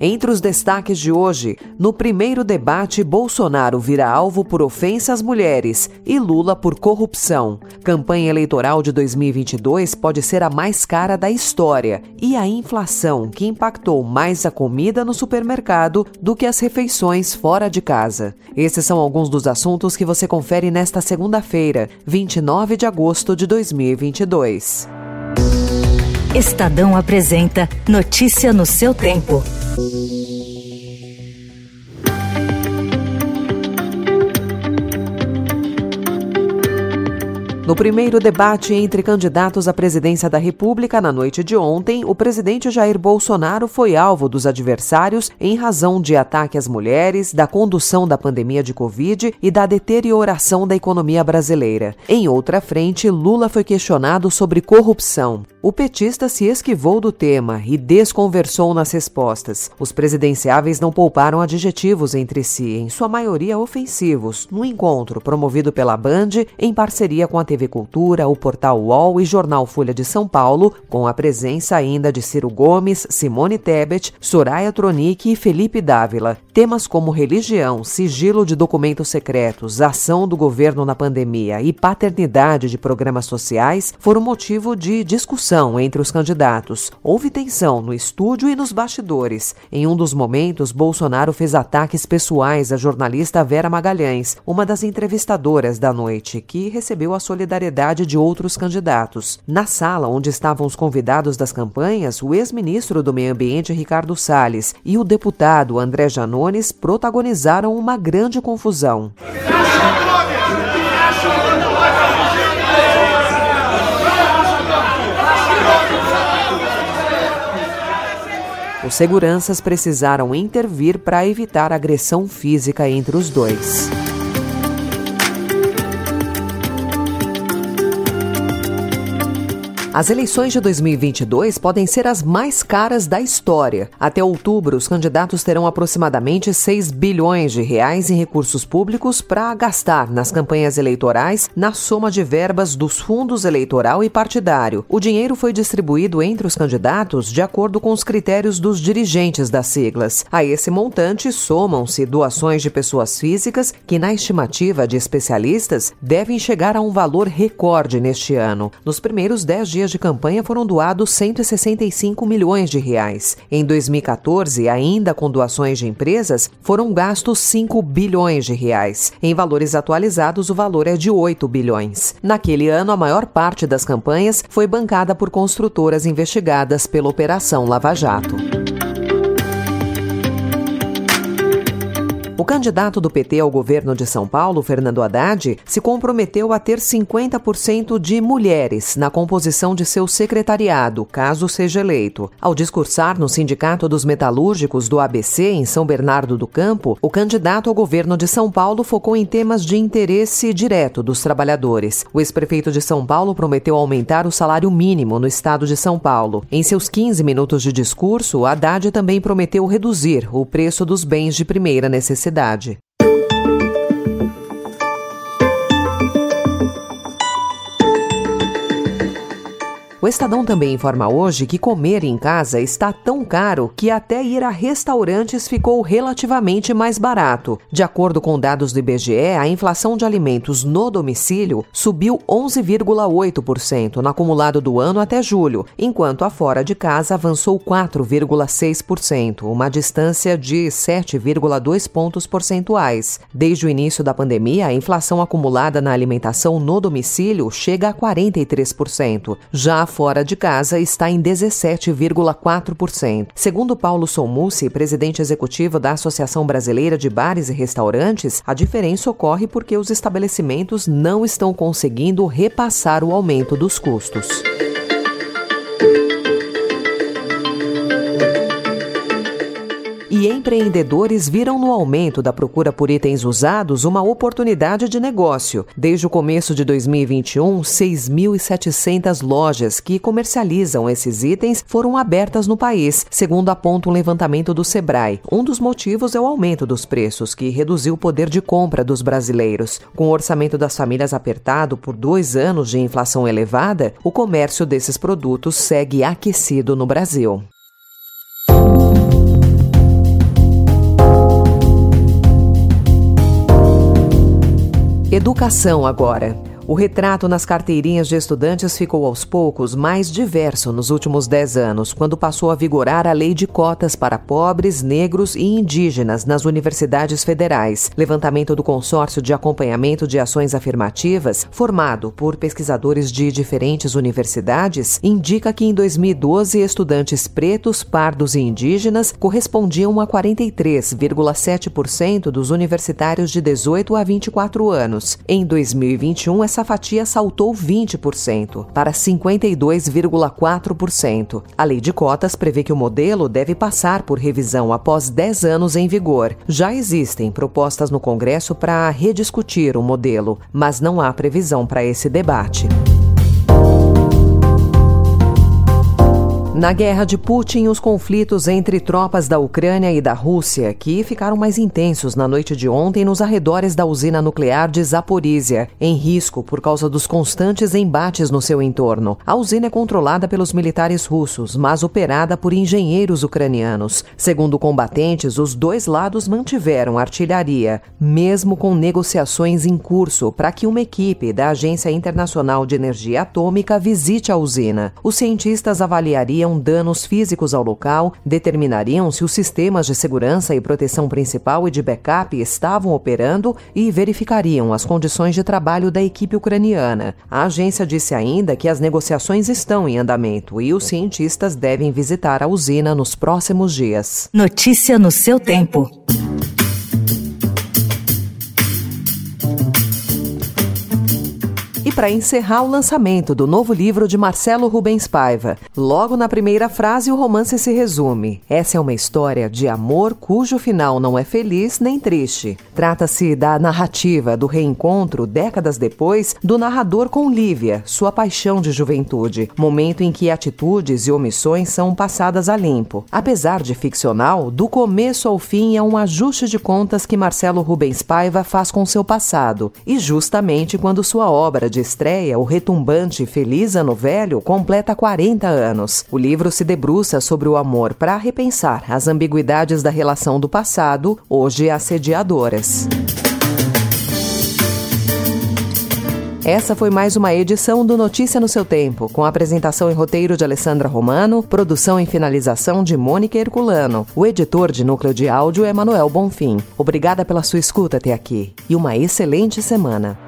Entre os destaques de hoje, no primeiro debate, Bolsonaro vira alvo por ofensa às mulheres e Lula por corrupção. Campanha eleitoral de 2022 pode ser a mais cara da história e a inflação, que impactou mais a comida no supermercado do que as refeições fora de casa. Esses são alguns dos assuntos que você confere nesta segunda-feira, 29 de agosto de 2022. Estadão apresenta Notícia no seu tempo. No primeiro debate entre candidatos à presidência da República na noite de ontem, o presidente Jair Bolsonaro foi alvo dos adversários em razão de ataque às mulheres, da condução da pandemia de Covid e da deterioração da economia brasileira. Em outra frente, Lula foi questionado sobre corrupção. O petista se esquivou do tema e desconversou nas respostas. Os presidenciáveis não pouparam adjetivos entre si, em sua maioria ofensivos, no encontro promovido pela Band em parceria com a TV Cultura, o portal UOL e jornal Folha de São Paulo, com a presença ainda de Ciro Gomes, Simone Tebet, Soraya Tronic e Felipe Dávila. Temas como religião, sigilo de documentos secretos, ação do governo na pandemia e paternidade de programas sociais foram motivo de discussão entre os candidatos. Houve tensão no estúdio e nos bastidores. Em um dos momentos, Bolsonaro fez ataques pessoais à jornalista Vera Magalhães, uma das entrevistadoras da noite, que recebeu a solidariedade de outros candidatos. Na sala onde estavam os convidados das campanhas, o ex-ministro do Meio Ambiente Ricardo Salles e o deputado André Protagonizaram uma grande confusão. Os seguranças precisaram intervir para evitar agressão física entre os dois. As eleições de 2022 podem ser as mais caras da história. Até outubro, os candidatos terão aproximadamente 6 bilhões de reais em recursos públicos para gastar nas campanhas eleitorais, na soma de verbas dos fundos eleitoral e partidário. O dinheiro foi distribuído entre os candidatos de acordo com os critérios dos dirigentes das siglas. A esse montante somam-se doações de pessoas físicas, que, na estimativa de especialistas, devem chegar a um valor recorde neste ano. Nos primeiros 10 dias de campanha foram doados 165 milhões de reais. Em 2014, ainda com doações de empresas, foram gastos 5 bilhões de reais. Em valores atualizados, o valor é de 8 bilhões. Naquele ano, a maior parte das campanhas foi bancada por construtoras investigadas pela Operação Lava Jato. O candidato do PT ao governo de São Paulo, Fernando Haddad, se comprometeu a ter 50% de mulheres na composição de seu secretariado, caso seja eleito. Ao discursar no Sindicato dos Metalúrgicos do ABC, em São Bernardo do Campo, o candidato ao governo de São Paulo focou em temas de interesse direto dos trabalhadores. O ex-prefeito de São Paulo prometeu aumentar o salário mínimo no estado de São Paulo. Em seus 15 minutos de discurso, Haddad também prometeu reduzir o preço dos bens de primeira necessidade cidade. O Estadão também informa hoje que comer em casa está tão caro que até ir a restaurantes ficou relativamente mais barato. De acordo com dados do IBGE, a inflação de alimentos no domicílio subiu 11,8% no acumulado do ano até julho, enquanto a fora de casa avançou 4,6%, uma distância de 7,2 pontos percentuais. Desde o início da pandemia, a inflação acumulada na alimentação no domicílio chega a 43%. Já fora de casa está em 17,4%. Segundo Paulo Solmucci, presidente executivo da Associação Brasileira de Bares e Restaurantes, a diferença ocorre porque os estabelecimentos não estão conseguindo repassar o aumento dos custos. Que empreendedores viram no aumento da procura por itens usados uma oportunidade de negócio. Desde o começo de 2021, 6.700 lojas que comercializam esses itens foram abertas no país, segundo aponta um levantamento do Sebrae. Um dos motivos é o aumento dos preços, que reduziu o poder de compra dos brasileiros. Com o orçamento das famílias apertado por dois anos de inflação elevada, o comércio desses produtos segue aquecido no Brasil. Educação agora. O retrato nas carteirinhas de estudantes ficou aos poucos mais diverso nos últimos dez anos, quando passou a vigorar a lei de cotas para pobres, negros e indígenas nas universidades federais. Levantamento do Consórcio de Acompanhamento de Ações Afirmativas, formado por pesquisadores de diferentes universidades, indica que em 2012 estudantes pretos, pardos e indígenas correspondiam a 43,7% dos universitários de 18 a 24 anos. Em 2021, essa essa fatia saltou 20% para 52,4%. A lei de cotas prevê que o modelo deve passar por revisão após 10 anos em vigor. Já existem propostas no Congresso para rediscutir o modelo, mas não há previsão para esse debate. Na guerra de Putin, os conflitos entre tropas da Ucrânia e da Rússia, que ficaram mais intensos na noite de ontem nos arredores da usina nuclear de Zaporizhia, em risco por causa dos constantes embates no seu entorno. A usina é controlada pelos militares russos, mas operada por engenheiros ucranianos. Segundo combatentes, os dois lados mantiveram artilharia, mesmo com negociações em curso para que uma equipe da Agência Internacional de Energia Atômica visite a usina. Os cientistas avaliariam teriam danos físicos ao local, determinariam se os sistemas de segurança e proteção principal e de backup estavam operando e verificariam as condições de trabalho da equipe ucraniana. A agência disse ainda que as negociações estão em andamento e os cientistas devem visitar a usina nos próximos dias. Notícia no seu tempo. Para encerrar o lançamento do novo livro de Marcelo Rubens Paiva. Logo na primeira frase, o romance se resume. Essa é uma história de amor cujo final não é feliz nem triste. Trata-se da narrativa do reencontro, décadas depois, do narrador com Lívia, sua paixão de juventude, momento em que atitudes e omissões são passadas a limpo. Apesar de ficcional, do começo ao fim é um ajuste de contas que Marcelo Rubens Paiva faz com seu passado, e justamente quando sua obra de estreia, o retumbante Feliz Ano Velho completa 40 anos. O livro se debruça sobre o amor para repensar as ambiguidades da relação do passado, hoje assediadoras. Essa foi mais uma edição do Notícia no seu Tempo, com apresentação e roteiro de Alessandra Romano, produção e finalização de Mônica Herculano. O editor de núcleo de áudio é Manuel Bonfim. Obrigada pela sua escuta até aqui e uma excelente semana.